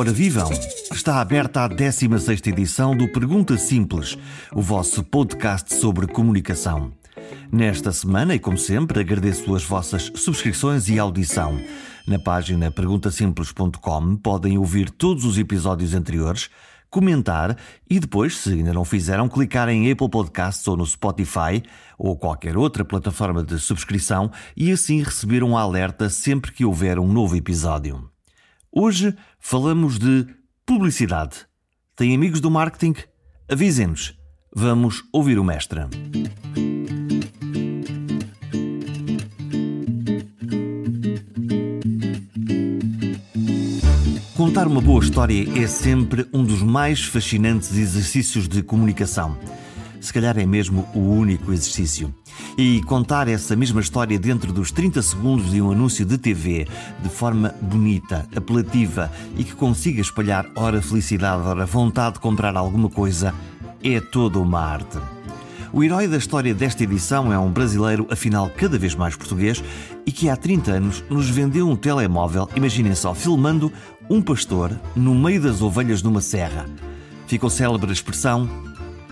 Ora vivam! Está aberta a 16 edição do Pergunta Simples, o vosso podcast sobre comunicação. Nesta semana, e como sempre, agradeço as vossas subscrições e audição. Na página perguntasimples.com podem ouvir todos os episódios anteriores, comentar e depois, se ainda não fizeram, clicar em Apple Podcasts ou no Spotify ou qualquer outra plataforma de subscrição e assim receber um alerta sempre que houver um novo episódio. Hoje falamos de publicidade. Tem amigos do marketing? Avisem-nos. Vamos ouvir o mestre. Contar uma boa história é sempre um dos mais fascinantes exercícios de comunicação. Se calhar é mesmo o único exercício. E contar essa mesma história dentro dos 30 segundos de um anúncio de TV, de forma bonita, apelativa e que consiga espalhar ora felicidade, ora vontade de comprar alguma coisa, é toda uma arte. O herói da história desta edição é um brasileiro, afinal cada vez mais português, e que há 30 anos nos vendeu um telemóvel, imaginem só, filmando um pastor no meio das ovelhas numa serra. Ficou célebre a expressão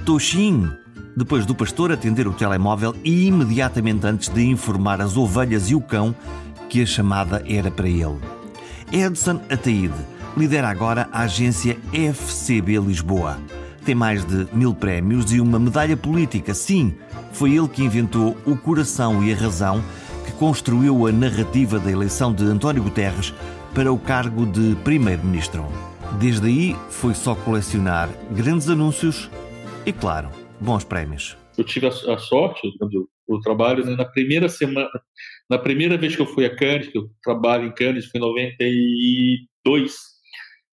Toxim, depois do pastor atender o telemóvel e imediatamente antes de informar as ovelhas e o cão que a chamada era para ele. Edson Ataíde lidera agora a agência FCB Lisboa. Tem mais de mil prémios e uma medalha política. Sim, foi ele que inventou o coração e a razão que construiu a narrativa da eleição de António Guterres para o cargo de Primeiro-Ministro. Desde aí foi só colecionar grandes anúncios e, claro, bons prémios. Eu tive a, a sorte, o trabalho, né, na primeira semana, na primeira vez que eu fui a Cannes, que eu trabalho em Cannes, foi em 92,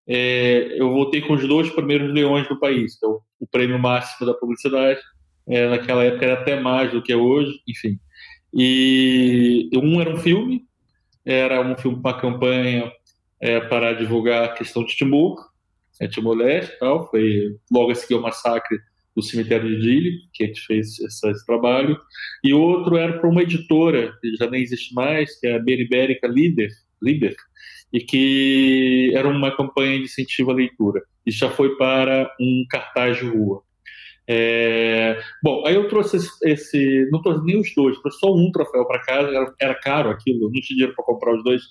é, eu voltei com os dois primeiros leões do país, então, o prêmio máximo da publicidade, é, naquela época era até mais do que é hoje, enfim. E um era um filme, era um filme, uma campanha é, para divulgar a questão de Timor, é, Timor-Leste tal, foi logo a seguir o massacre do cemitério de Dili, que a gente fez esse, trabalho, e outro era para uma editora, que já nem existe mais, que é a Beribérica Líder, Líder, e que era uma campanha de incentivo à leitura. Isso já foi para um cartaz de rua. É... Bom, aí eu trouxe esse, esse, não trouxe nem os dois, trouxe só um troféu para casa, era, era, caro aquilo, não tinha dinheiro para comprar os dois.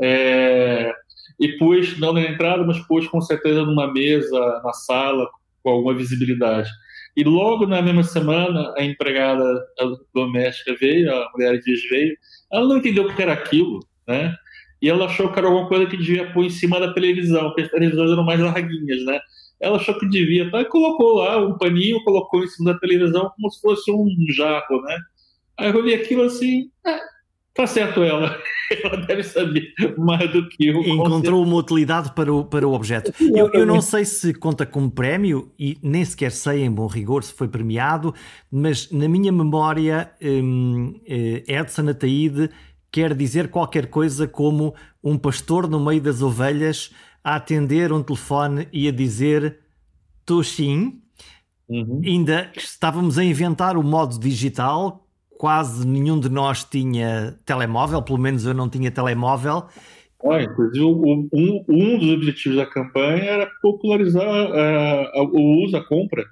É... E pus, não na entrada, mas pus com certeza numa mesa, na sala, com alguma visibilidade. E logo na mesma semana, a empregada doméstica veio, a mulher dias veio, ela não entendeu o que era aquilo, né? E ela achou que era alguma coisa que devia pôr em cima da televisão, porque as televisões eram mais larguinhas, né? Ela achou que devia, tá? E colocou lá um paninho, colocou em cima da televisão como se fosse um jarro, né? Aí eu olhei aquilo assim, ah, Está certo ela. Ela deve saber mais do que eu. Encontrou uma utilidade para o, para o objeto. Eu, eu, não sei se conta como prémio e nem sequer sei em bom rigor se foi premiado, mas na minha memória, hum, eh, Edson Ataíde quer dizer qualquer coisa como um pastor no meio das ovelhas a atender um telefone e a dizer Toxin. Uhum. Ainda estávamos a inventar o modo digital quase nenhum de nós tinha telemóvel, pelo menos eu não tinha telemóvel. Ah, inclusive, um, um dos objetivos da campanha era popularizar uh, o uso, a compra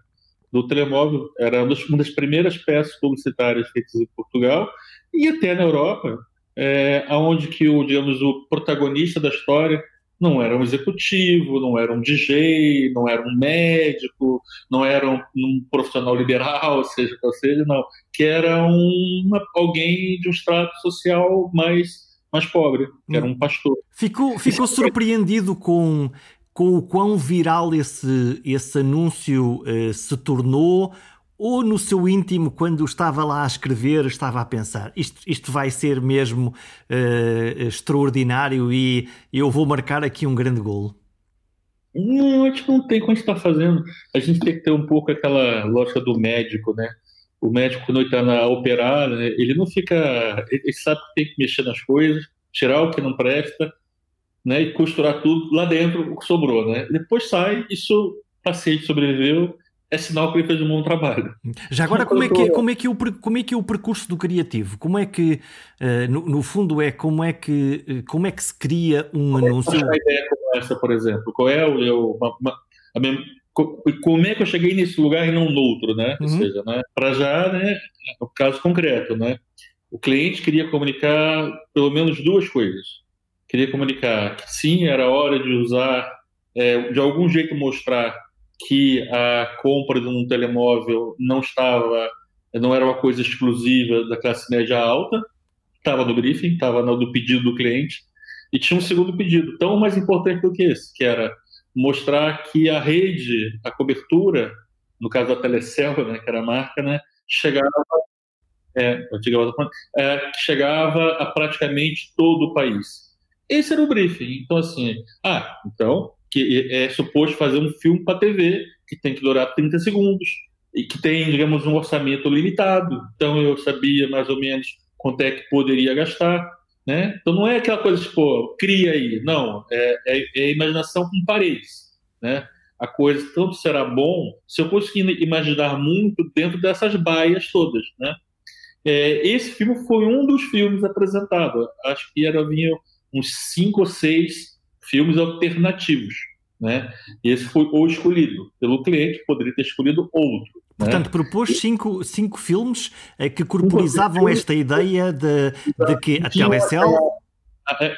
do telemóvel. Era uma das, primeiras peças publicitárias feitas em Portugal e até na Europa, é, onde que o, digamos, o protagonista da história não era um executivo, não era um DJ, não era um médico, não era um, um profissional liberal, seja qual seja, não, que era uma, alguém de um extrato social mais, mais pobre, que era um pastor. Ficou, ficou surpreendido com, com o quão viral esse, esse anúncio uh, se tornou ou no seu íntimo, quando estava lá a escrever, estava a pensar: isto, isto vai ser mesmo uh, extraordinário e eu vou marcar aqui um grande golo? Não, a gente não tem a gente está fazendo. A gente tem que ter um pouco aquela lógica do médico, né? O médico, quando ele está na operar, né, ele não fica. Ele sabe que tem que mexer nas coisas, tirar o que não presta, né? E costurar tudo lá dentro, o que sobrou, né? Depois sai, isso o paciente sobreviveu, é sinal que ele fez um bom trabalho. Já agora, como é que, como é que, é o, como é, que é o percurso do criativo? Como é que, uh, no, no, fundo, é como é que, uh, como é que se cria um como anúncio? É uma ideia como essa, por exemplo? Qual é o, eu, uma, uma, a minha, como é que eu cheguei nesse lugar e não no outro, né? Uhum. Ou seja, né? Para já, né? O caso concreto, né? O cliente queria comunicar pelo menos duas coisas. Queria comunicar que sim, era hora de usar, é, de algum jeito mostrar que a compra de um telemóvel não estava, não era uma coisa exclusiva da classe média alta, estava no briefing, estava no pedido do cliente, e tinha um segundo pedido, tão mais importante do que esse, que era mostrar que a rede, a cobertura, no caso da Telecel, né, que era a marca, né, chegava é, é, chegava a praticamente todo o país. Esse era o briefing. Então, assim, ah, então, que é suposto fazer um filme para TV, que tem que durar 30 segundos, e que tem, digamos, um orçamento limitado. Então, eu sabia mais ou menos quanto é que poderia gastar. Né? Então, não é aquela coisa tipo, cria aí. Não, é, é, é imaginação com paredes. Né? A coisa tanto será bom se eu conseguir imaginar muito dentro dessas baias todas. Né? É, esse filme foi um dos filmes apresentados. Acho que era vinha uns cinco ou seis filmes alternativos, né? E esse foi o escolhido pelo cliente, poderia ter escolhido outro. Né? Portanto, né? propôs cinco, cinco filmes eh, que corporizavam esta ideia de, de que a Telecel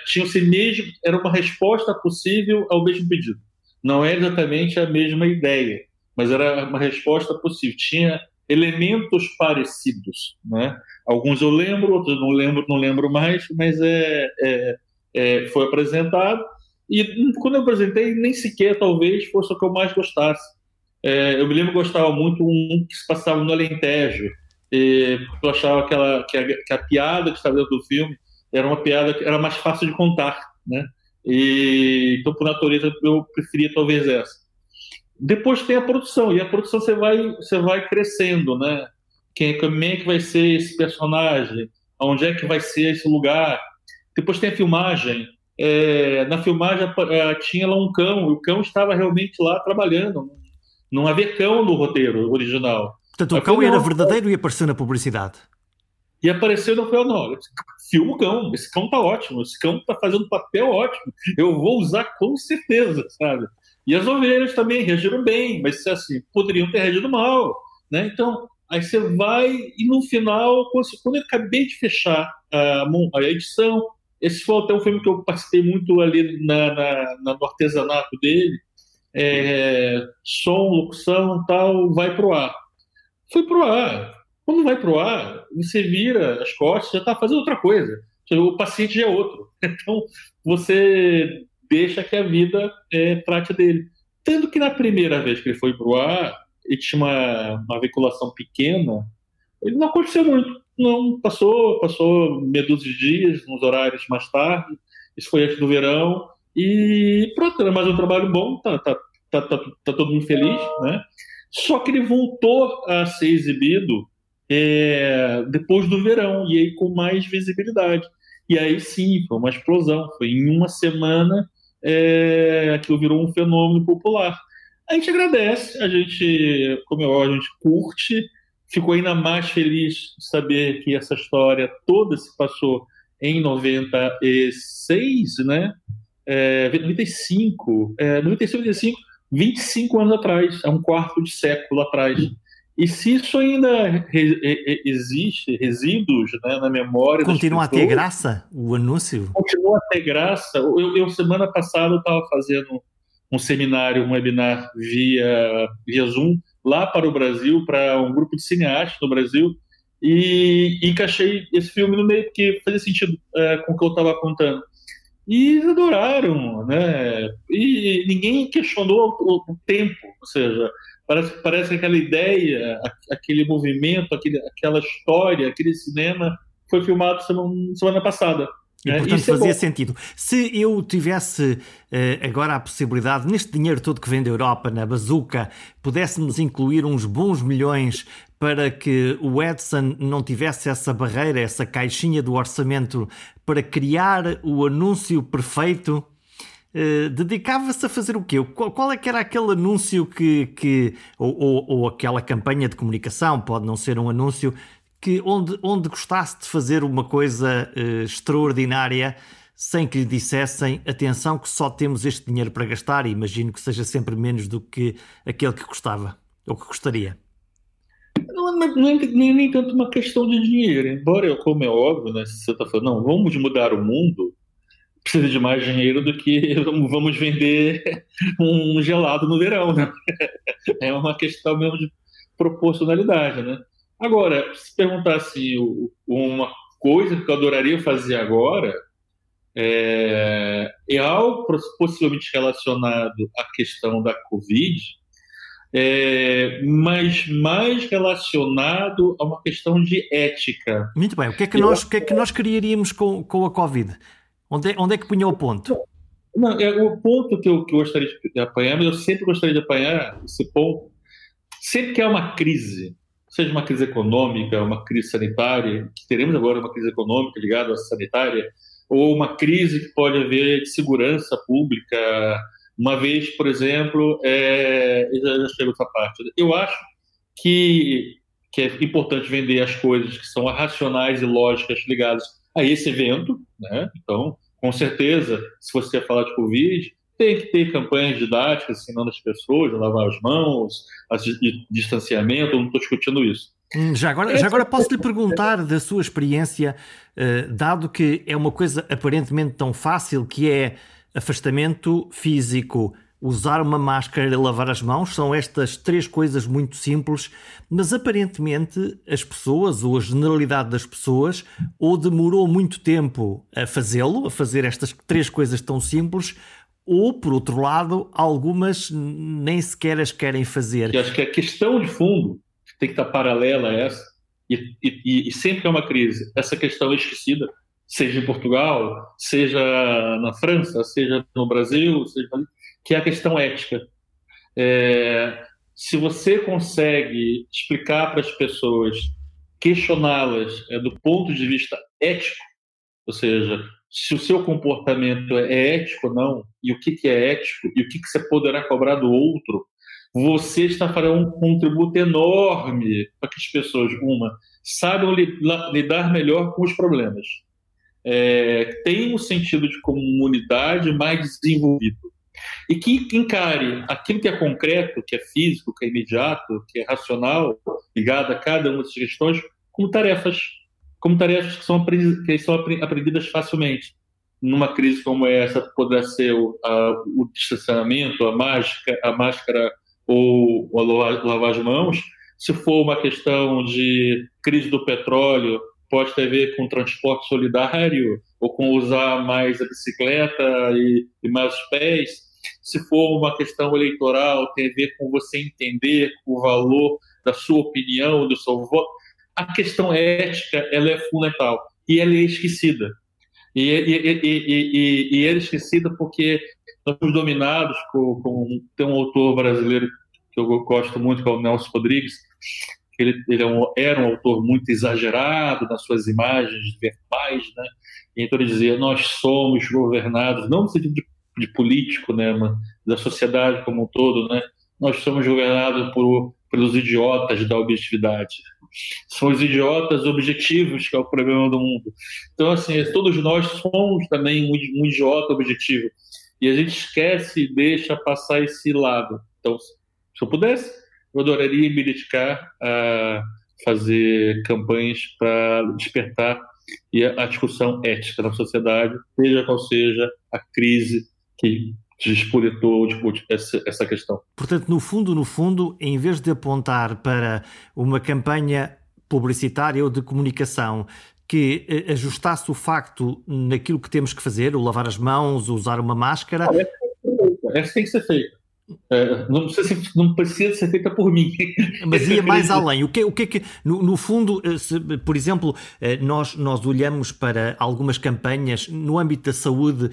tinha-se mesmo era uma resposta possível ao mesmo pedido. Não é exatamente a mesma ideia, mas era uma resposta possível. Tinha elementos parecidos, né? Alguns eu lembro, outros não lembro, não lembro mais, mas é, é, é, foi apresentado e quando eu apresentei nem sequer talvez fosse o que eu mais gostasse. É, eu me lembro que gostava muito um que se passava no Alentejo, e, porque eu achava aquela, que, a, que a piada que estava dentro do filme era uma piada que era mais fácil de contar, né? E, então, por natureza, eu preferia talvez essa. Depois tem a produção, e a produção você vai, você vai crescendo, né? Quem, como é que vai ser esse personagem? Onde é que vai ser esse lugar? Depois tem a filmagem. É, na filmagem é, tinha lá um cão, e o cão estava realmente lá trabalhando. Não havia cão no roteiro original. Portanto, o cão era verdadeiro e apareceu na publicidade. E apareceu no foi, não, filma o cão, esse cão tá ótimo, esse cão tá fazendo papel ótimo, eu vou usar com certeza, sabe? E as ovelhas também reagiram bem, mas assim, poderiam ter reagido mal, né? Então, aí você vai e no final, quando eu acabei de fechar a, a edição, esse foi até um filme que eu participei muito ali na, na, na no artesanato dele, é, som, locução tal, vai pro ar. Foi pro ar. Quando vai pro ar, você vira as costas, já está fazendo outra coisa. O paciente já é outro. Então, você deixa que a vida é, trate dele. Tanto que na primeira vez que ele foi para o ar, e tinha uma, uma veiculação pequena, ele não aconteceu muito. Não, passou, passou meia de dias, nos horários mais tarde, isso foi antes do verão, e pronto, era mais um trabalho bom, tá, tá, tá, tá, tá todo mundo feliz, né? Só que ele voltou a ser exibido é, depois do verão, e aí com mais visibilidade. E aí sim, foi uma explosão. Foi em uma semana é, aquilo virou um fenômeno popular. A gente agradece, a gente, como eu, a gente curte, ficou ainda mais feliz de saber que essa história toda se passou em 96, né? É, 95, é, 95, 95, 25 anos atrás, é um quarto de século atrás. E se isso ainda re, re, existe, resíduos né, na memória. Continua a ter graça o anúncio? Continua a ter graça. Eu, eu semana passada, estava fazendo um seminário, um webinar via, via Zoom, lá para o Brasil, para um grupo de cineastas no Brasil, e, encaixei esse filme no meio, porque fazia sentido é, com o que eu estava contando. E adoraram, né? E ninguém questionou o, o tempo, ou seja, Parece, parece que aquela ideia, aquele movimento, aquele, aquela história, aquele cinema foi filmado semana, semana passada. E, né? portanto, Isso é fazia é sentido. Se eu tivesse uh, agora a possibilidade, neste dinheiro todo que vem da Europa, na bazuca, pudéssemos incluir uns bons milhões para que o Edson não tivesse essa barreira, essa caixinha do orçamento para criar o anúncio perfeito uh, dedicava-se a fazer o quê? Qual, qual, é que era aquele anúncio que, que ou, ou, ou, aquela campanha de comunicação, pode não ser um anúncio, que onde, onde gostasse de fazer uma coisa uh, extraordinária sem que lhe dissessem atenção que só temos este dinheiro para gastar e imagino que seja sempre menos do que aquele que gostava ou que gostaria. Não, não, é, nem, nem tanto uma questão de dinheiro, embora, como é óbvio, né, se você está falando, não, vamos mudar o mundo, precisa de mais dinheiro do que vamos vender um gelado no verão, né? É uma questão mesmo de proporcionalidade, né? Agora, se perguntasse uma coisa que eu adoraria fazer agora, é, é algo possivelmente relacionado à questão da Covid, é, mas mais relacionado a uma questão de ética. Muito bem. O que é que, nós, o que, é que nós criaríamos com, com a Covid? Onde é, onde é que punha o ponto? Não, é o ponto que eu, que eu gostaria de apanhar, mas eu sempre gostaria de apanhar esse ponto. Sempre que há uma crise, seja uma crise econômica, uma crise sanitária, teremos agora uma crise econômica ligada à sanitária, ou uma crise que pode haver de segurança pública. Uma vez, por exemplo, é, já, já chego essa parte. Eu acho que, que é importante vender as coisas que são racionais e lógicas ligadas a esse evento. Né? Então, com certeza, se você falar de Covid, tem que ter campanhas didáticas ensinando as pessoas a lavar as mãos, a distanciamento, não estou discutindo isso. Hum, já agora, já agora posso lhe perguntar da sua experiência, uh, dado que é uma coisa aparentemente tão fácil, que é afastamento físico, usar uma máscara e lavar as mãos, são estas três coisas muito simples, mas aparentemente as pessoas, ou a generalidade das pessoas, ou demorou muito tempo a fazê-lo, a fazer estas três coisas tão simples, ou, por outro lado, algumas nem sequer as querem fazer. Eu acho que a questão de fundo tem que estar paralela a essa, e, e, e sempre que é uma crise, essa questão é esquecida, seja em Portugal, seja na França, seja no Brasil, seja, que é a questão ética. É, se você consegue explicar para as pessoas, questioná-las é, do ponto de vista ético, ou seja, se o seu comportamento é ético ou não, e o que, que é ético, e o que, que você poderá cobrar do outro, você está fazendo um contributo enorme para que as pessoas, uma, saibam lidar melhor com os problemas, é, tenham um sentido de comunidade mais desenvolvido. E que encare aquilo que é concreto, que é físico, que é imediato, que é racional, ligado a cada uma dessas questões, como tarefas, como tarefas que são, que são aprendidas facilmente. Numa crise como essa, poderá ser o, a, o distanciamento, a máscara, a máscara ou, ou lavar as mãos. Se for uma questão de crise do petróleo, pode ter a ver com transporte solidário ou com usar mais a bicicleta e, e mais os pés. Se for uma questão eleitoral, tem a ver com você entender o valor da sua opinião, do seu voto. A questão ética ela é fundamental e ela é esquecida. E, e, e, e, é esquecida porque nós somos dominados com, com, tem um autor brasileiro que eu gosto muito, que é o Nelson Rodrigues, ele, ele é um, era um autor muito exagerado nas suas imagens verbais, né? Então ele dizia: nós somos governados, não no sentido de, de político, né, mas da sociedade como um todo, né? Nós somos governados por, pelos idiotas da objetividade. São os idiotas objetivos que é o problema do mundo. Então, assim, todos nós somos também um, idiota objetivo. E a gente esquece e deixa passar esse lado. Então, se eu pudesse, eu adoraria me dedicar a fazer campanhas para despertar e a discussão ética na sociedade, seja qual seja a crise que despoletou essa, essa questão. Portanto, no fundo, no fundo, em vez de apontar para uma campanha publicitária ou de comunicação que eh, ajustasse o facto naquilo que temos que fazer, o lavar as mãos, usar uma máscara. essa tem que ser feita. Uh, não, precisa ser, não precisa ser feita por mim. Mas ia mais além. O que, o que é que, no, no fundo, eh, se, por exemplo, eh, nós, nós olhamos para algumas campanhas no âmbito da saúde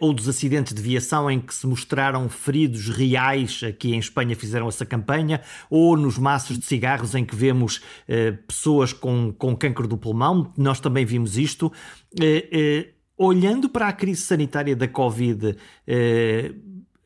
ou dos acidentes de viação em que se mostraram feridos reais, aqui em Espanha fizeram essa campanha, ou nos maços de cigarros em que vemos pessoas com, com câncer do pulmão, nós também vimos isto olhando para a crise sanitária da Covid,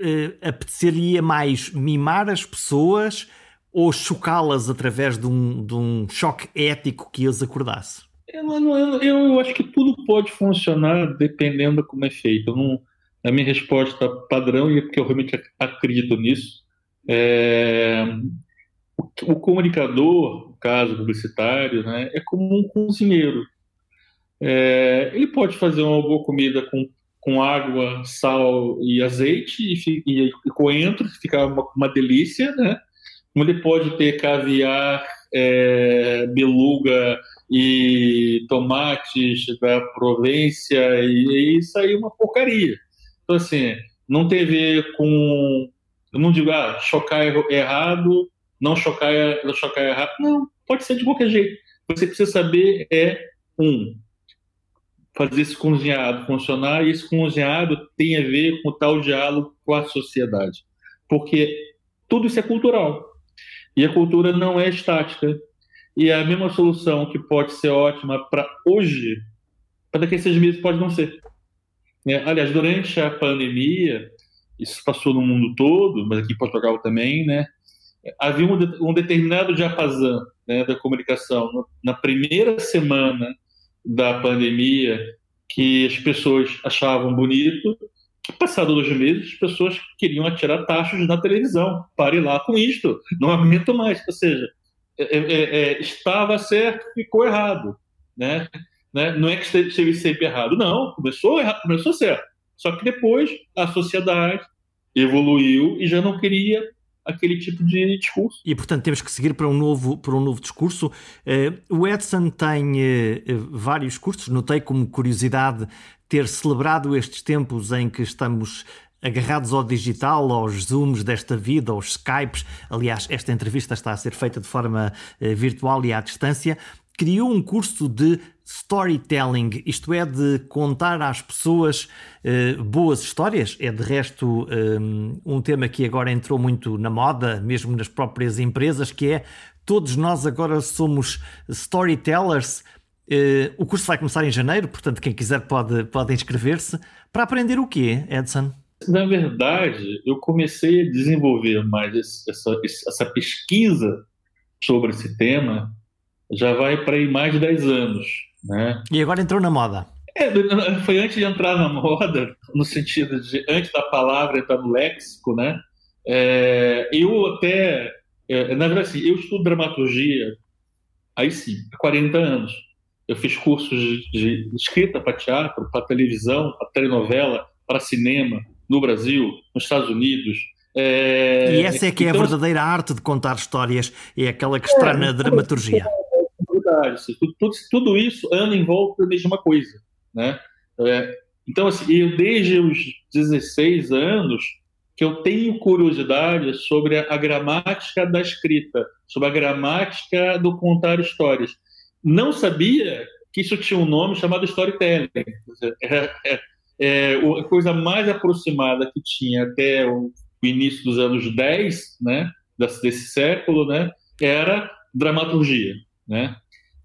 eh, eh, apeteceria mais mimar as pessoas ou chocá-las através de um, de um choque ético que as acordasse? Eu, eu, eu, acho que tudo pode funcionar dependendo de como é feito. Não, a minha resposta padrão, e é porque eu realmente acredito nisso, é, o, o comunicador, no caso publicitário, né, é como um cozinheiro. É, ele pode fazer uma boa comida com, com água, sal e azeite e, e, e coentro, fica uma, uma, delícia, né? Ele pode ter caviar, é, beluga e tomates da Provência e, e isso aí é uma porcaria. Então, assim, não tem a ver com. Eu não digo, ah, chocar errado, não chocar, não chocar errado. Não, pode ser de qualquer jeito. Você precisa saber é, um, fazer esse cozinhado funcionar, e esse cozinhado tem a ver com o tal diálogo com a sociedade. Porque tudo isso é cultural. E a cultura não é estática. E a mesma solução que pode ser ótima para hoje, para daqui a seis meses pode não ser. É, aliás, durante a pandemia, isso passou no mundo todo, mas aqui em Portugal também, né? Havia um, um determinado diapasão né, da comunicação. Na primeira semana da pandemia que as pessoas achavam bonito, que passado dois meses as pessoas queriam atirar tachos na televisão. Pare lá com isto, não aguento mais. Ou seja, é, é, é, estava certo, ficou errado, né? né? Não é que esteve sempre errado, não. Começou errado, começou certo. Só que depois a sociedade evoluiu e já não queria aquele tipo de discurso. E portanto temos que seguir para um novo, para um novo discurso. Uh, o Edson tem uh, vários cursos, notei como curiosidade ter celebrado estes tempos em que estamos agarrados ao digital, aos Zooms desta vida, aos Skypes. Aliás, esta entrevista está a ser feita de forma uh, virtual e à distância criou um curso de storytelling, isto é, de contar às pessoas uh, boas histórias. É de resto um, um, tema que agora entrou muito na moda, mesmo nas próprias empresas, que é todos nós agora somos storytellers. Uh, o curso vai começar em janeiro, portanto, quem quiser pode, pode inscrever-se. Para aprender o quê, Edson? Na verdade, eu comecei a desenvolver mais essa, essa pesquisa sobre esse tema já vai para aí mais de 10 anos. Né? E agora entrou na moda. É, foi antes de entrar na moda, no sentido de antes da palavra entrar no léxico, né? É, eu até, é, na verdade, assim, eu estudo dramaturgia, aí sim, há 40 anos. Eu fiz cursos de, de escrita para teatro, para televisão, para telenovela, para cinema, no Brasil, nos Estados Unidos, é, e essa é que é a então, verdadeira arte de contar histórias, é aquela que está é, na dramaturgia verdade. Tudo, tudo, tudo, isso anda em volta da mesma coisa, né? É, então, assim, eu desde os 16 anos que eu tenho curiosidade sobre a, a gramática da escrita, sobre a gramática do contar histórias. Não sabia que isso tinha um nome chamado storytelling. É, é, é, a coisa mais aproximada que tinha até o início dos anos 10, né, desse século, né, era dramaturgia, né?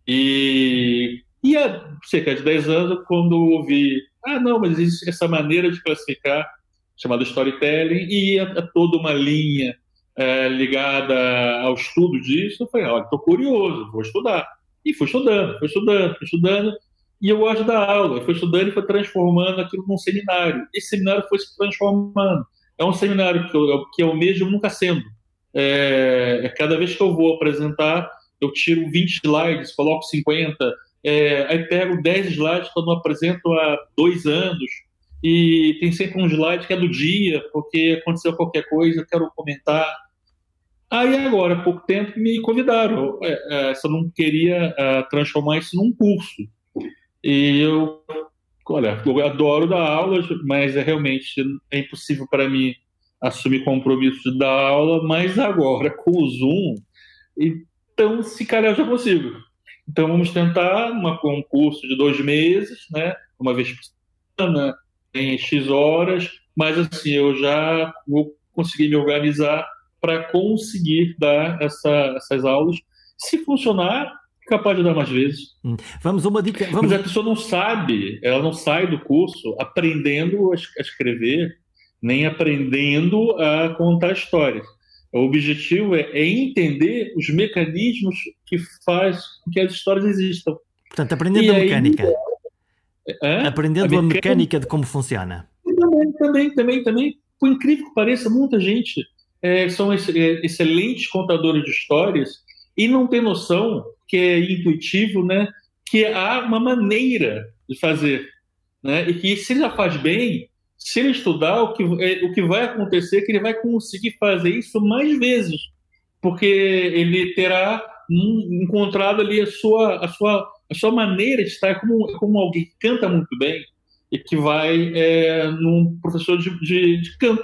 E, e há cerca de 10 anos, quando ouvi, ah, não, mas existe essa maneira de classificar, chamada storytelling, e há toda uma linha é, ligada ao estudo disso, eu falei, olha, estou curioso, vou estudar. E fui estudando, fui estudando, fui estudando, e eu gosto da aula, fui estudando e foi transformando aquilo num seminário. Esse seminário foi se transformando. É um seminário que eu, que eu mesmo nunca sendo. É, é cada vez que eu vou apresentar, eu tiro 20 slides, coloco 50, é, aí pego 10 slides que eu não apresento há dois anos, e tem sempre um slide que é do dia, porque aconteceu qualquer coisa, eu quero comentar. Aí agora, há pouco tempo, me convidaram, é, é, eu não queria é, transformar isso num curso. E eu, olha, eu adoro dar aulas, mas é realmente é impossível para mim assumir compromisso de dar aula, mas agora com o Zoom, e então, se calhar eu já consigo. Então, vamos tentar uma, um curso de dois meses, né? Uma vez por semana, em X horas, mas assim, eu já vou conseguir me organizar para conseguir dar essa, essas aulas. Se funcionar, capaz de dar mais vezes. Hum. Vamos uma dica. Vamos... Mas a pessoa não sabe, ela não sai do curso aprendendo a escrever, nem aprendendo a contar histórias. O objetivo é, é entender os mecanismos que faz com que as histórias existam. Portanto, aprendendo a mecânica. É? Aprendendo a mecânica... a mecânica de como funciona. Também, também, também, também. Por incrível que pareça, muita gente é, são é, excelentes contadores de histórias e não tem noção que é intuitivo, né? Que há uma maneira de fazer, né? E que se já faz bem, se ele estudar, o que, é, o que vai acontecer é que ele vai conseguir fazer isso mais vezes, porque ele terá encontrado ali a sua, a sua, a sua maneira de estar, como, como alguém que canta muito bem e que vai é, num professor de, de, de canto.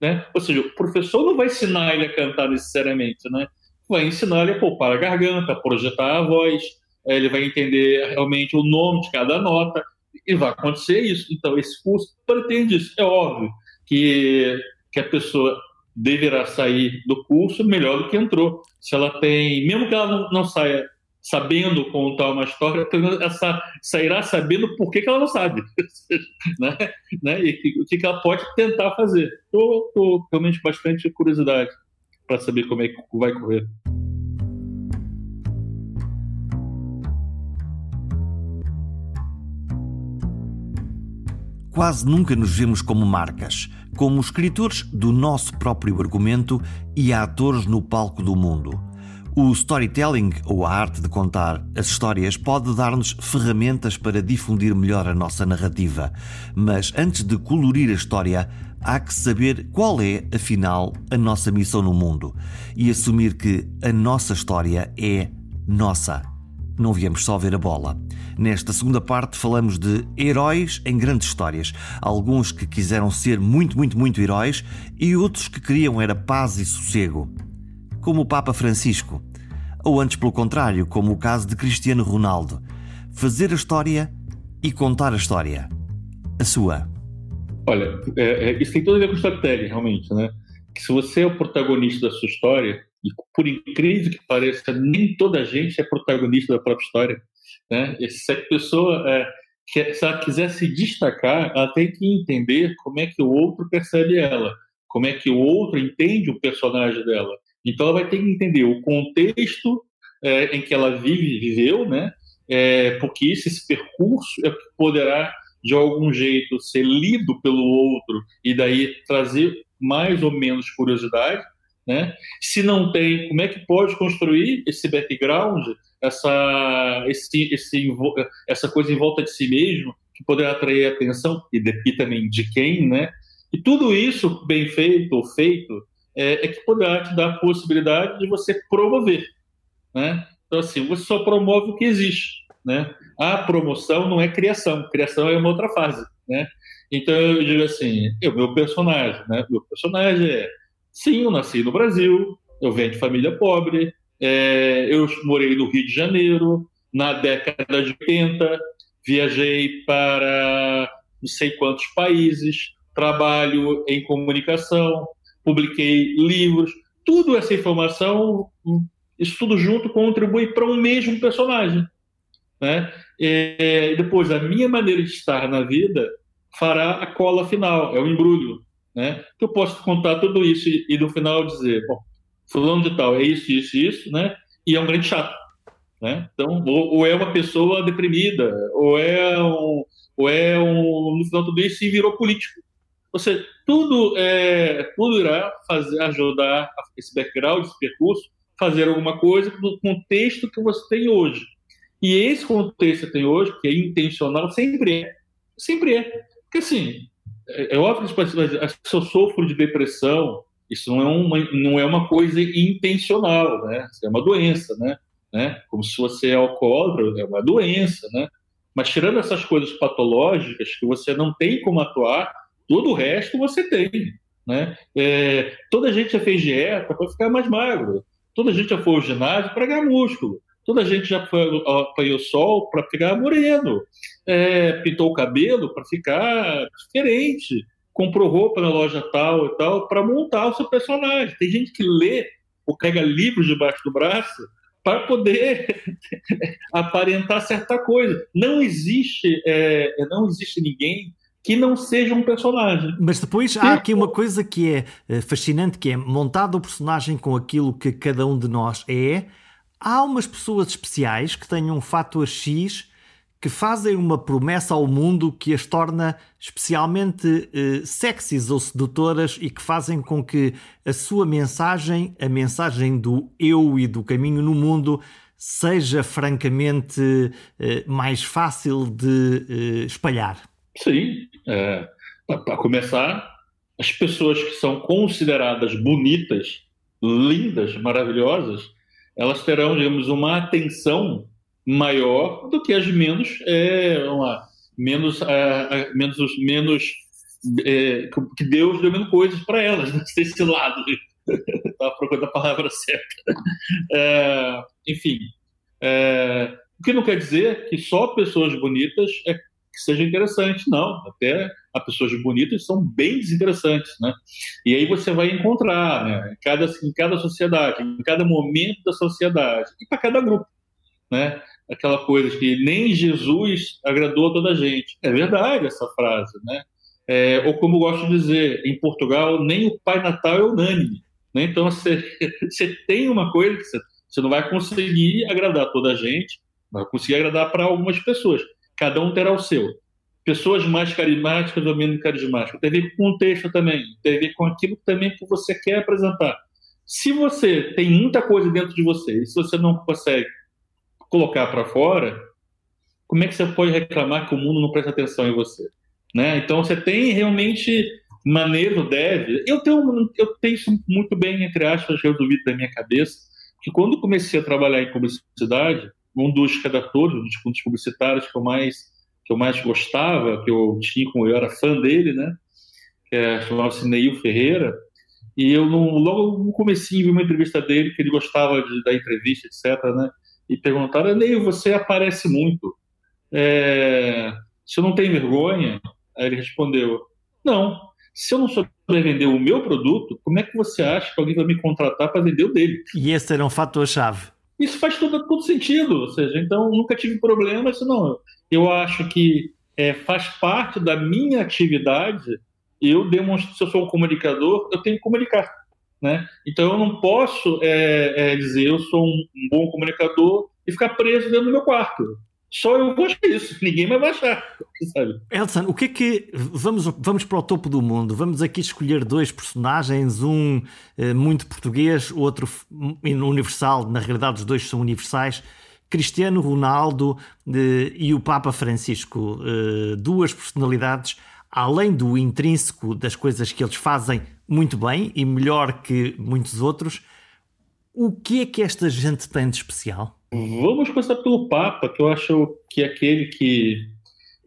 Né? Ou seja, o professor não vai ensinar ele a cantar necessariamente, né? vai ensinar ele a poupar a garganta, projetar a voz, é, ele vai entender realmente o nome de cada nota, e vai acontecer isso. Então, esse curso pretende isso. É óbvio que, que a pessoa deverá sair do curso melhor do que entrou. Se ela tem, mesmo que ela não, não saia sabendo contar uma história, ela sairá sabendo por que, que ela não sabe, né? né? E o que, que ela pode tentar fazer. Estou realmente bastante curiosidade para saber como é que vai correr. Quase nunca nos vemos como marcas, como escritores do nosso próprio argumento e atores no palco do mundo. O storytelling, ou a arte de contar as histórias, pode dar-nos ferramentas para difundir melhor a nossa narrativa. Mas antes de colorir a história, há que saber qual é, afinal, a nossa missão no mundo e assumir que a nossa história é nossa. Não viemos só ver a bola. Nesta segunda parte falamos de heróis em grandes histórias. Alguns que quiseram ser muito, muito, muito heróis e outros que queriam era paz e sossego. Como o Papa Francisco. Ou antes pelo contrário, como o caso de Cristiano Ronaldo. Fazer a história e contar a história. A sua. Olha, é, é, isso tem tudo a ver com storytelling, realmente, né? Que se você é o protagonista da sua história, e por incrível que pareça, nem toda a gente é protagonista da própria história. Né? Se a pessoa, é, que, se ela quiser se destacar, ela tem que entender como é que o outro percebe ela, como é que o outro entende o personagem dela. Então ela vai ter que entender o contexto é, em que ela vive, viveu, né? É, porque isso, esse percurso é que poderá de algum jeito ser lido pelo outro e daí trazer mais ou menos curiosidade, né? Se não tem, como é que pode construir esse background essa, esse, esse, essa coisa em volta de si mesmo, que poderá atrair a atenção, e, de, e também de quem, né? E tudo isso, bem feito ou feito, é, é, que poderá te dar a possibilidade de você promover, né? Então, assim, você só promove o que existe, né? A promoção não é criação, criação é uma outra fase, né? Então, eu digo assim, o meu personagem, né? Meu personagem é, sim, eu nasci no Brasil, eu venho de família pobre, é, eu morei no Rio de Janeiro na década de 80, viajei para não sei quantos países, trabalho em comunicação, publiquei livros, tudo essa informação, isso tudo junto contribui para um mesmo personagem. Né? E depois, a minha maneira de estar na vida fará a cola final, é o embrulho. Né? Que eu posso contar tudo isso e, e no final dizer, bom, fulano de tal é isso, isso, isso, né? E é um grande chato, né? Então, ou, ou é uma pessoa deprimida, ou é um, ou é um, no final tudo isso e virou político. Ou seja, tudo, é, tudo irá fazer, ajudar esse background, esse percurso, fazer alguma coisa no contexto que você tem hoje. E esse contexto que tem hoje, que é intencional, sempre é. Sempre é. Porque, assim, é, é óbvio que se eu sofro de depressão, isso não é uma, não é uma coisa intencional, né? Isso é uma doença, né? né? Como se você é alcoólatra, é uma doença, né? Mas tirando essas coisas patológicas que você não tem como atuar, todo o resto você tem, né? É, toda a gente já fez dieta para ficar mais magro, toda a gente já foi ao ginásio para ganhar músculo, toda a gente já foi apanhou sol para ficar moreno, é, pintou o cabelo para ficar diferente, comprou roupa na loja tal e tal para montar o seu personagem. Tem gente que lê ou pega livros debaixo do braço para poder aparentar certa coisa. Não existe, é, não existe ninguém que não seja um personagem. Mas depois há aqui uma coisa que é eh, fascinante, que é montado o personagem com aquilo que cada um de nós é. Há umas pessoas especiais que têm um fator X que fazem uma promessa ao mundo que as torna especialmente eh, sexys ou sedutoras e que fazem com que a sua mensagem, a mensagem do eu e do caminho no mundo, seja francamente eh, mais fácil de eh, espalhar. Sim. É, Para começar, as pessoas que são consideradas bonitas, lindas, maravilhosas, elas terão, digamos, uma atenção maior do que as menos é, uma, menos é, é, menos menos é, que Deus deu menos coisas para elas né? desse lado estava procurando a palavra certa é, enfim é, o que não quer dizer que só pessoas bonitas é que seja interessante não até as pessoas bonitas são bem desinteressantes né e aí você vai encontrar né, em cada em cada sociedade em cada momento da sociedade e para cada grupo né aquela coisa que nem Jesus agradou toda a gente. É verdade essa frase, né? É, ou como gosto de dizer, em Portugal, nem o Pai Natal é unânime. Né? Então, você, você tem uma coisa que você, você não vai conseguir agradar toda a gente, vai conseguir agradar para algumas pessoas. Cada um terá o seu. Pessoas mais carismáticas ou menos carismáticas. Tem a ver com o contexto também, tem a ver com aquilo também que você quer apresentar. Se você tem muita coisa dentro de você e se você não consegue colocar para fora, como é que você pode reclamar que o mundo não presta atenção em você? Né? Então você tem realmente maneiro deve. Eu tenho, eu tenho isso muito bem, entre aspas, resolvido da minha cabeça, que quando comecei a trabalhar em publicidade, um dos redatores, um dos publicitários que eu mais que eu mais gostava, que eu tinha, como eu era fã dele, né? É, chamava-se Neil Ferreira. E eu não, logo no comecinho vi uma entrevista dele que ele gostava de, da entrevista, etc. Né? e perguntaram: Neil, você aparece muito. É, você não tem vergonha? Aí ele respondeu: Não. Se eu não souber vender o meu produto, como é que você acha que alguém vai me contratar para vender o dele? E esse era um fator-chave. Isso faz todo, todo sentido. Ou seja, então nunca tive problema. Isso não. Eu acho que é, faz parte da minha atividade. Eu demonstro, se eu sou um comunicador, eu tenho que comunicar. Né? Então eu não posso é, é, dizer eu sou um, um, bom comunicador e ficar preso dentro do meu quarto. Só eu vou achar isso, ninguém vai baixar. Sabe? Elson, o que é que. Vamos, vamos para o topo do mundo. Vamos aqui escolher dois personagens, um eh, muito português, outro universal. Na realidade, os dois são universais. Cristiano Ronaldo eh, e o Papa Francisco. Eh, duas personalidades, além do intrínseco das coisas que eles fazem muito bem e melhor que muitos outros. O que é que esta gente tem de especial? Vamos começar pelo Papa, que eu acho que é aquele que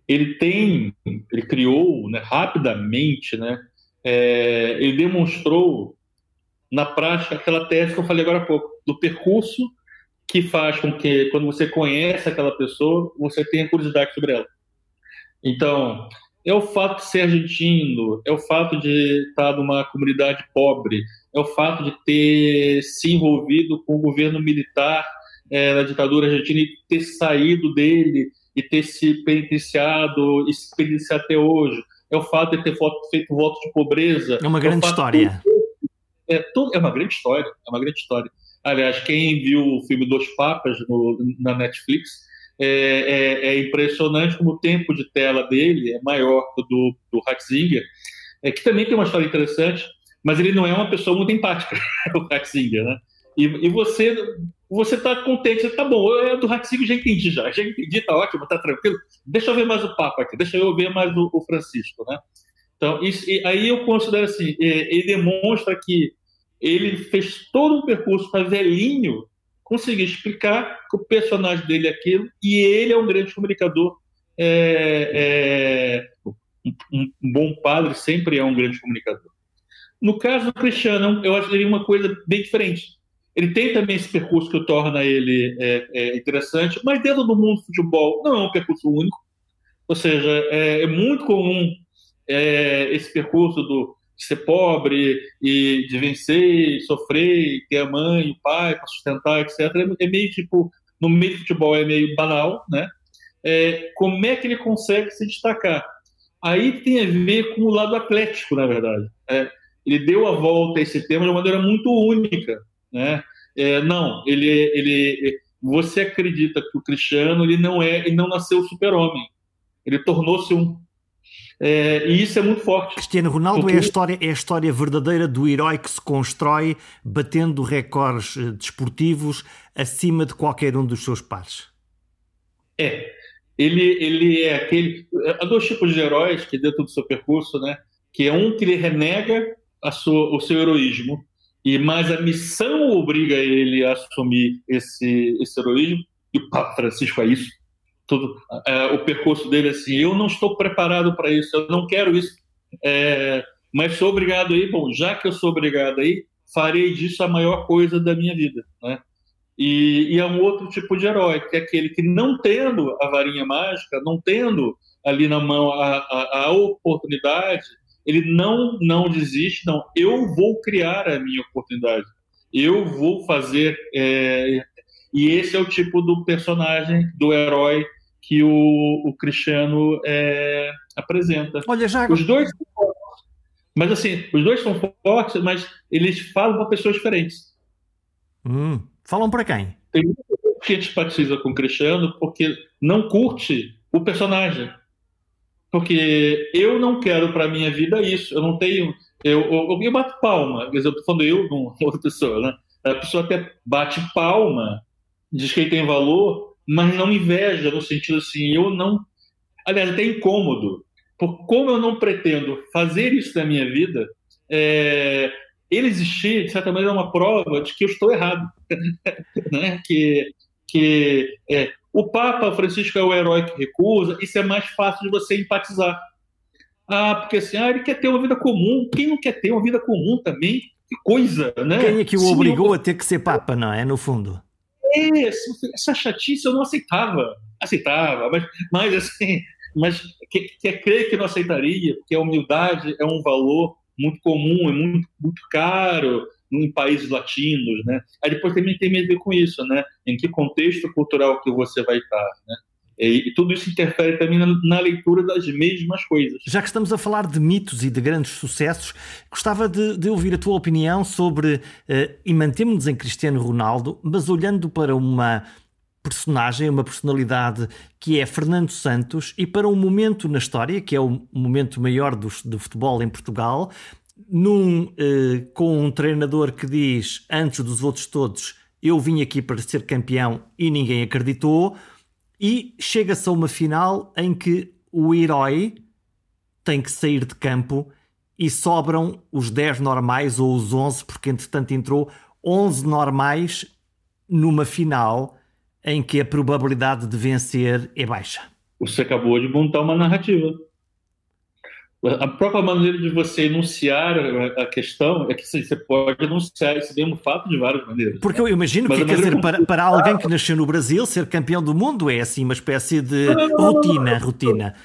ele tem, ele criou né, rapidamente, né, é, ele demonstrou na prática aquela tese que eu falei agora há pouco, do percurso que faz com que, quando você conhece aquela pessoa, você tenha curiosidade sobre ela. Então, é o fato de ser argentino, é o fato de estar numa comunidade pobre, é o fato de ter se envolvido com o governo militar é, na ditadura argentina e ter saído dele e ter se penitenciado e se penitenciar até hoje. É o fato de ter feito voto de pobreza. É uma grande é história. É, tudo, é uma grande história. É uma grande história. Aliás, quem viu o filme Dos Papas no, na Netflix é, é, é, impressionante como o tempo de tela dele é maior do, do Ratzinger, é, que também tem uma história interessante, mas ele não é uma pessoa muito empática, o Ratzinger, né? E, e você você tá contente, você tá bom, eu do Ratzinger já entendi já, já entendi, tá ótimo, tá tranquilo, deixa eu ver mais o Papa aqui, deixa eu ver mais o, o Francisco, né? Então, isso, aí eu considero assim, é, ele demonstra que ele fez todo um percurso para velhinho conseguir explicar que o personagem dele é aquilo e ele é um grande comunicador. É, é, um, um, bom padre sempre é um grande comunicador. No caso do Cristiano, eu acho ele uma coisa bem diferente. Ele tem também esse percurso que torna ele é, é interessante, mas dentro do mundo do futebol não é um percurso único. Ou seja, é, é muito comum é, esse percurso do ser pobre e de vencer, sofrer, ter a mãe, o pai para sustentar, etc. É, é meio tipo, no meio do futebol é meio banal, né? É, como é que ele consegue se destacar? Aí tem a ver com o lado atlético, na verdade. É, ele deu a volta a esse tema de uma maneira muito única, né? É, não, ele, ele, você acredita que o Cristiano ele não é, ele não nasceu super-homem, ele tornou-se um. É, e isso é muito forte. Cristiano Ronaldo porque... é, a história, é a história verdadeira do herói que se constrói batendo recordes eh, desportivos acima de qualquer um dos seus pares. É, ele, ele é aquele. Há dois tipos de heróis que dentro do seu percurso, né? Que é um que ele renega a sua, o seu heroísmo, e mais a missão obriga ele a assumir esse, esse heroísmo, e o Papa Francisco é isso. Tudo, é, o percurso dele assim: eu não estou preparado para isso, eu não quero isso, é, mas sou obrigado aí. Bom, já que eu sou obrigado aí, farei disso a maior coisa da minha vida. Né? E, e, é um outro tipo de herói, que é aquele que, não tendo a varinha mágica, não tendo ali na mão a, a, a oportunidade, ele não, não desiste, não. Eu vou criar a minha oportunidade. Eu vou fazer. É, e esse é o tipo do personagem, do herói que o, o Cristiano é, apresenta. Olha, já... Os dois são fortes. Mas assim, os dois são fortes, mas eles falam para pessoas diferentes. Hum, falam para quem? Tem muita gente que simpatiza com o Cristiano porque não curte o personagem. Porque eu não quero para minha vida isso. Eu não tenho. Eu, eu, eu bato palma. Quer dizer, eu estou falando eu, não outra pessoa, né? A pessoa até bate palma, diz que ele tem valor, mas não inveja, no sentido assim, eu não. Aliás, até incômodo. Por como eu não pretendo fazer isso na minha vida, é, ele existir, de certa maneira, é uma prova de que eu estou errado. né? Que, que é, o Papa Francisco é o herói que recusa, isso é mais fácil de você empatizar. Ah, porque assim, ah, ele quer ter uma vida comum. Quem não quer ter uma vida comum também? Que coisa, né? Quem é que o obrigou a ter que ser Papa, não é? No fundo. É, essa chatice eu não aceitava. Aceitava, mas, mas assim, mas quer, quer crer que não aceitaria, porque a humildade é um valor muito comum, é muito, muito caro, em países latinos, né? Aí depois também tem a ver com isso, né? Em que contexto cultural que você vai estar, né? E, e tudo isso interfere também na, na, leitura das mesmas coisas. Já que estamos a falar de mitos e de grandes sucessos, gostava de, de ouvir a tua opinião sobre, uh, e mantemos-nos em Cristiano Ronaldo, mas olhando para uma personagem, uma personalidade que é Fernando Santos e para um momento na história, que é o momento maior do, do futebol em Portugal, num, uh, com um treinador que diz antes dos outros todos eu vim aqui para ser campeão e ninguém acreditou e chega-se a uma final em que o herói tem que sair de campo e sobram os 10 normais ou os 11 porque entretanto entrou 11 normais numa final em que a probabilidade de vencer é baixa. Você acabou de montar uma narrativa. A própria maneira de você enunciar a questão é que você pode enunciar esse mesmo fato de várias maneiras. Porque eu imagino Mas que, quer dizer, para, para alguém que nasceu no Brasil, ser campeão do mundo é assim uma espécie de rotina, rotina.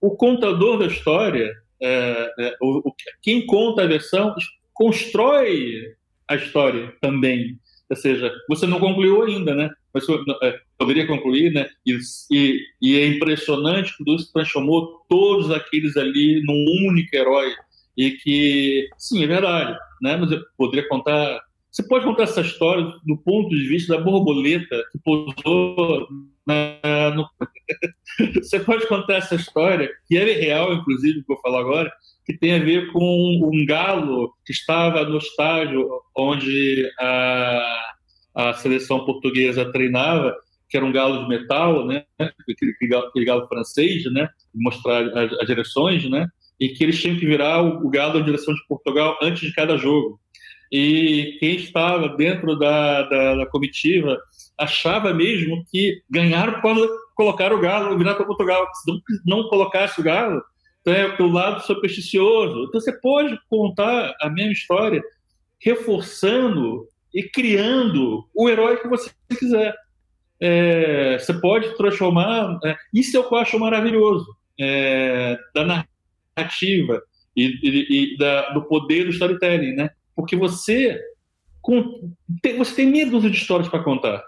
O contador da história, é, é, o, quem conta a versão, constrói a história também. Ou seja, você não concluiu ainda, né? Mas é, poderia concluir, né? E, e, e, é impressionante que Deus transformou todos aqueles ali num único herói. E que, sim, é verdade, né? Mas eu poderia contar. Você pode contar essa história do ponto de vista da borboleta que pousou. Você pode contar essa história, que é real, inclusive, que eu vou falar agora, que tem a ver com um galo que estava no estádio onde a, a seleção portuguesa treinava, que era um galo de metal, né? aquele, galo, aquele galo francês, né? mostrar as, as, direções, né? e que eles tinham que virar o, o galo na direção de Portugal antes de cada jogo. E quem estava dentro da, da, da comitiva achava mesmo que ganharam quando colocaram o galo virar para Portugal. Se não, não colocasse o galo, é, pelo lado supersticioso. Então você pode contar a mesma história reforçando e criando o herói que você quiser. É, você pode transformar. É, isso é o que eu acho maravilhoso é, da narrativa. e, e, e da, do poder do storytelling, né? Porque você, com, tem, você tem dúzia de histórias para contar.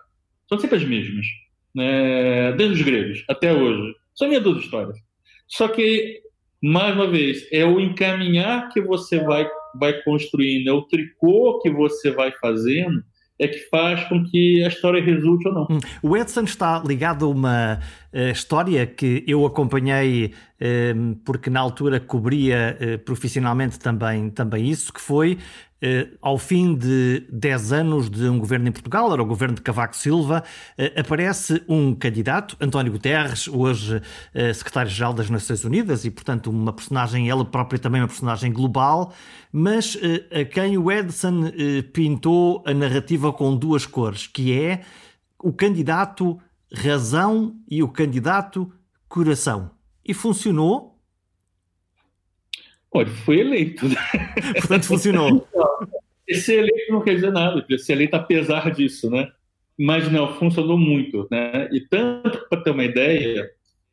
São sempre as mesmas, né? desde os gregos até hoje. São dúzia de histórias. Só que, mais uma vez, é o encaminhar que você vai, vai construindo, é o tricô que você vai fazendo é que faz com que a história resulte ou não. Hum. O Edson está ligado a uma uh, história que eu acompanhei uh, porque na altura cobria uh, profissionalmente também, também isso, que foi Uh, ao fim de 10 anos de um governo em Portugal, era o governo de Cavaco Silva, uh, aparece um candidato, António Guterres, hoje uh, secretário-geral das Nações Unidas e, portanto, uma personagem, ela própria também uma personagem global, mas a quem o Edson pintou a narrativa com duas cores, que é o candidato razão e o candidato coração. E funcionou Pô, foi eleito. Portanto, funcionou. Esse eleito não quer dizer nada, ser eleito apesar disso, né? Mas não, funcionou muito, né? E tanto para ter uma ideia,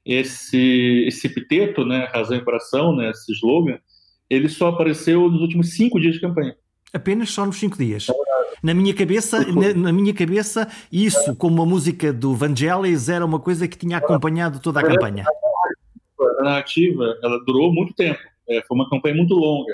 esse esse epiteto, né, razão e coração, né, esse slogan, ele só apareceu nos últimos cinco dias de campanha. Apenas só nos cinco dias. Na minha cabeça, na, na, minha cabeça, isso, como a música do Vangelis, era uma coisa que tinha acompanhado toda a campanha. A narrativa, ela durou muito tempo. É, foi uma campanha muito longa.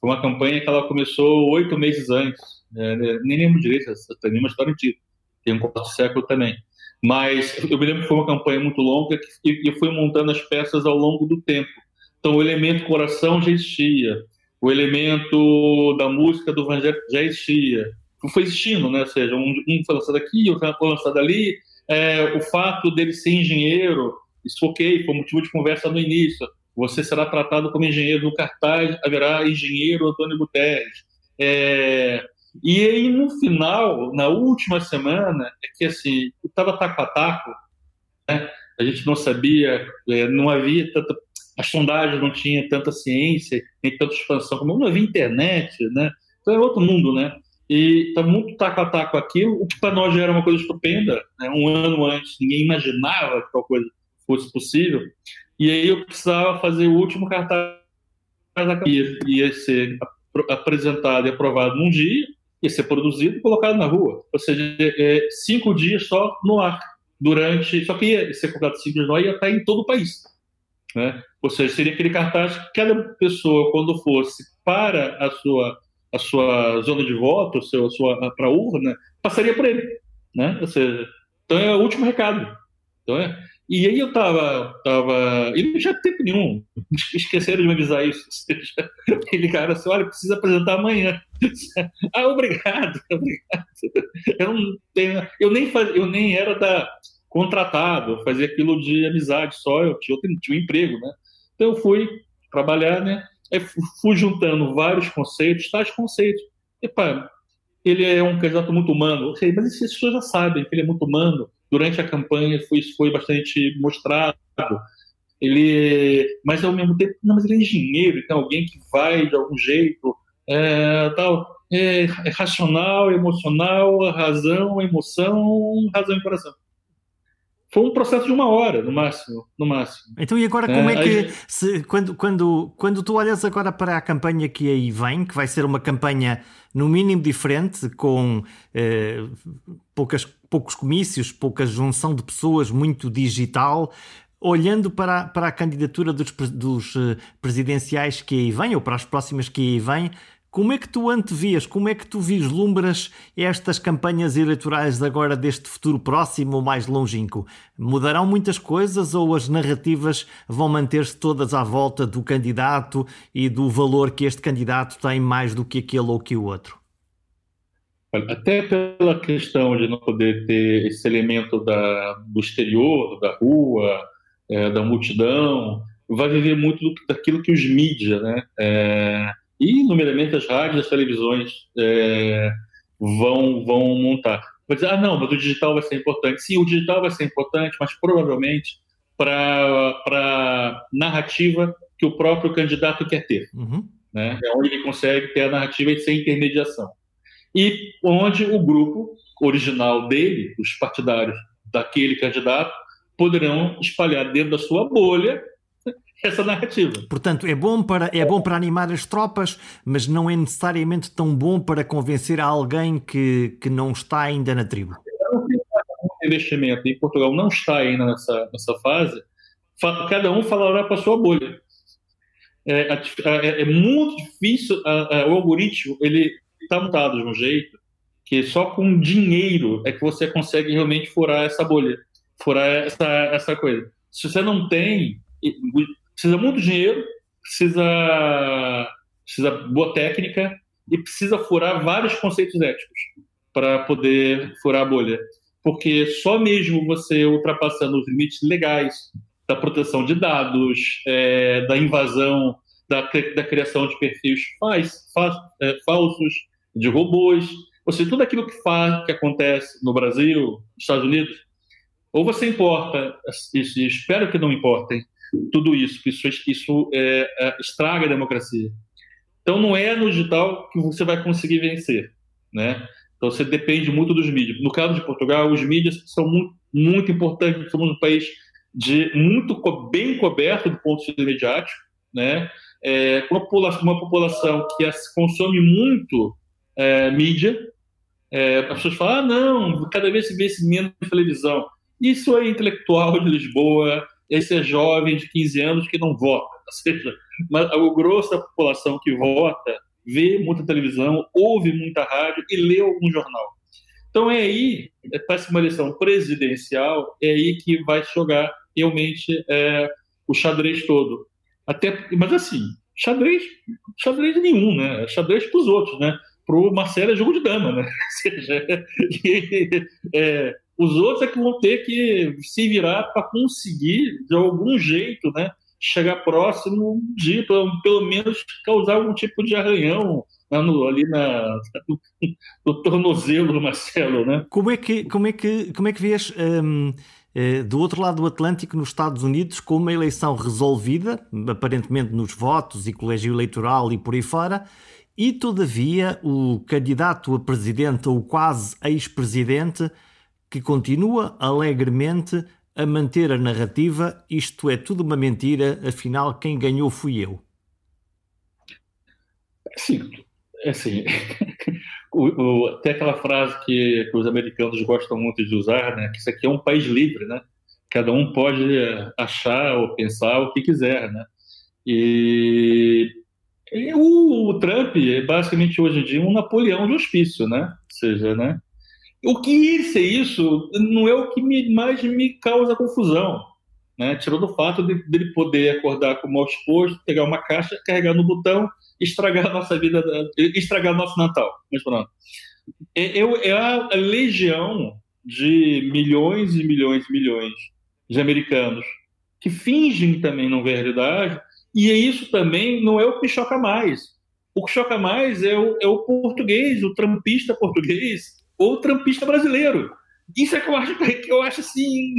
Foi uma campanha que ela começou oito meses antes. É, né, nem lembro direito, tem nenhuma história antiga. Tem um quarto século também. Mas eu me lembro que foi uma campanha muito longa e eu fui montando as peças ao longo do tempo. Então o elemento coração já existia, o elemento da música do Evangelho já existia. Foi existindo, né? Ou seja, um, um foi lançado aqui, outro foi lançado ali. É, o fato dele ser engenheiro, isso ok, foi motivo de conversa no início você será tratado como engenheiro no cartaz, haverá engenheiro Antônio Guterres. É, e aí, no final, na última semana, é que assim, estava taco a taco, né? a gente não sabia, é, não havia tanta. As sondagens não tinham tanta ciência, nem tanta expansão, como não havia internet, né? Então é outro mundo, né? E estava muito taco a taco aquilo, o que para nós já era uma coisa estupenda, né? um ano antes, ninguém imaginava que tal coisa fosse possível. E aí eu precisava fazer o último cartaz da ia, ia ser apresentado e aprovado num dia, ia ser produzido e colocado na rua. Ou seja, é, cinco dias só no ar. Durante. Só que ia ser colocado cinco dias no ar ia estar em todo o país. Né? Ou seja, seria aquele cartaz que cada pessoa, quando fosse para a sua, a sua zona de voto, a sua, para a urna, passaria por ele. Né? Ou seja, então é o último recado. Então é, e aí eu tava, tava. E não tinha tempo nenhum. Esqueceram de me avisar isso. Ele, cara, assim, olha, precisa apresentar amanhã. ah, obrigado, obrigado. Eu, não tenho, eu, nem, faz, eu nem era da contratado, eu fazia aquilo de amizade só, eu tinha, tinha um emprego, né? Então eu fui trabalhar, né? Aí fui juntando vários conceitos, tais conceitos. Epa, ele é um candidato muito humano. Sei, mas as pessoas já sabem que ele é muito humano durante a campanha foi, foi bastante mostrado. Ele, mas ao mesmo tempo, não, mas ele é engenheiro, então alguém que vai de algum jeito, é, tal, é, é racional, emocional, razão, emoção, razão e coração foi um processo de uma hora, no máximo. No máximo. Então, e agora como é, é que, se, quando, quando, quando tu olhas agora para a campanha que aí vem, que vai ser uma campanha no mínimo diferente, com eh, poucas, poucos comícios, pouca junção de pessoas, muito digital, olhando para, para a candidatura dos, dos eh, presidenciais que aí vêm, ou para as próximas que aí vêm, como é que tu antevias, como é que tu vislumbras estas campanhas eleitorais agora deste futuro próximo ou mais longínquo? Mudarão muitas coisas ou as narrativas vão manter-se todas à volta do candidato e do valor que este candidato tem mais do que aquele ou que o outro? Até pela questão de não poder ter esse elemento da, do exterior, da rua, é, da multidão, vai viver muito daquilo que os mídias, né? É, e, numeramente, as rádios, as televisões é, vão, vão montar. Vai dizer, ah, não, mas o digital vai ser importante. Sim, o digital vai ser importante, mas provavelmente para a narrativa que o próprio candidato quer ter. Uhum. Né? É onde ele consegue ter a narrativa sem intermediação. E onde o grupo original dele, os partidários daquele candidato, poderão espalhar dentro da sua bolha essa narrativa. Portanto, é bom, para, é bom para animar as tropas, mas não é necessariamente tão bom para convencer alguém que, que não está ainda na tribo. O investimento em Portugal não está ainda nessa, nessa fase, cada um falará para a sua bolha. É, é, é muito difícil, a, a, o algoritmo ele está montado de um jeito que só com dinheiro é que você consegue realmente furar essa bolha, furar essa, essa coisa. Se você não tem, precisa muito dinheiro, precisa, precisa boa técnica e precisa furar vários conceitos éticos para poder furar a bolha. Porque só mesmo você ultrapassando os limites legais da proteção de dados, é, da invasão, da, da, criação de perfis faz, faz, é, falsos, de robôs, ou seja, tudo aquilo que faz, que acontece no Brasil, nos Estados Unidos, ou você importa, e espero que não importem, tudo isso, que isso, isso é, é, estraga a democracia. Então não é no digital que você vai conseguir vencer, né? Então você depende muito dos mídias. No caso de Portugal, os mídias são muito, muito importantes. Somos um país de muito bem coberto do ponto de vista mediático, né? É, uma, população, que consome muito é, mídia. É, as pessoas falam, ah, não, cada vez se vê menos televisão. Isso é intelectual de Lisboa, esse é jovem de 15 anos que não vota. Ou seja, o grosso da população que vota vê muita televisão, ouve muita rádio e lê algum jornal. Então é aí, para uma eleição presidencial, é aí que vai jogar realmente é, o xadrez todo. Até, mas assim, xadrez, xadrez nenhum, né? Xadrez para os outros, né? Para o Marcelo é jogo de dama, né? Ou seja, é, os outros é que vão ter que se virar para conseguir, de algum jeito, né, chegar próximo de, pelo, menos, causar algum tipo de arranhão né, no, ali na, no, no, tornozelo do Marcelo. Né? Como é que, como é que, como é que vês. Um... Eh, do outro lado do Atlântico, nos Estados Unidos, com uma eleição resolvida, aparentemente nos votos e colégio eleitoral e por aí fora, e todavia o candidato a presidente ou quase ex-presidente que continua alegremente a manter a narrativa isto é tudo uma mentira, afinal quem ganhou fui eu. Sim, é assim, o, até aquela frase que, que, os americanos gostam muito de usar, né, que isso aqui é um país livre, né, cada um pode achar ou pensar o que quiser, né, e, e o, o Trump é basicamente hoje em dia um Napoleão de hospício, né, ou seja, né, o que ser isso não é o que me, mais me causa confusão. Né? Tirou do fato de, dele poder acordar com o mal exposto, pegar uma caixa, carregar no botão, estragar a nossa vida, estragar nosso Natal. Mas pronto. É, é, é a legião de milhões e milhões e milhões de americanos que fingem também não ver a realidade, e isso também não é o que choca mais. O que choca mais é o, é o português, o trampista português, ou trampista brasileiro. Isso é que eu acho que eu acho assim,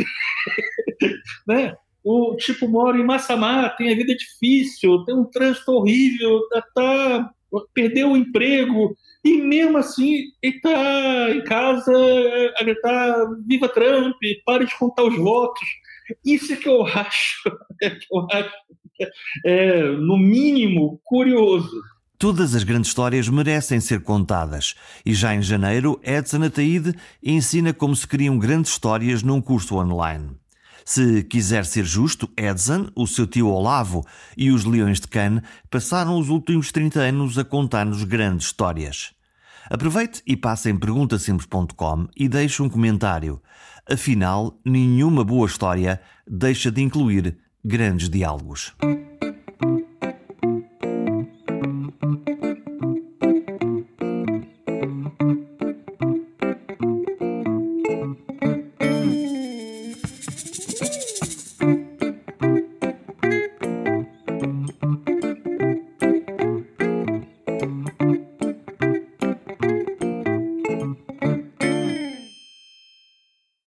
né? O tipo mora em Massamá, tem a vida difícil, tem um trânsito horrível, tá, tá perdeu o emprego e mesmo assim ele tá em casa a gritar viva Trump, pare de contar os votos. Isso é que eu acho, é que eu acho é, no mínimo curioso. Todas as grandes histórias merecem ser contadas e já em janeiro Edson Ataíde ensina como se criam grandes histórias num curso online. Se quiser ser justo, Edson, o seu tio Olavo e os Leões de Cannes passaram os últimos 30 anos a contar-nos grandes histórias. Aproveite e passe em perguntasimples.com e deixe um comentário. Afinal, nenhuma boa história deixa de incluir grandes diálogos.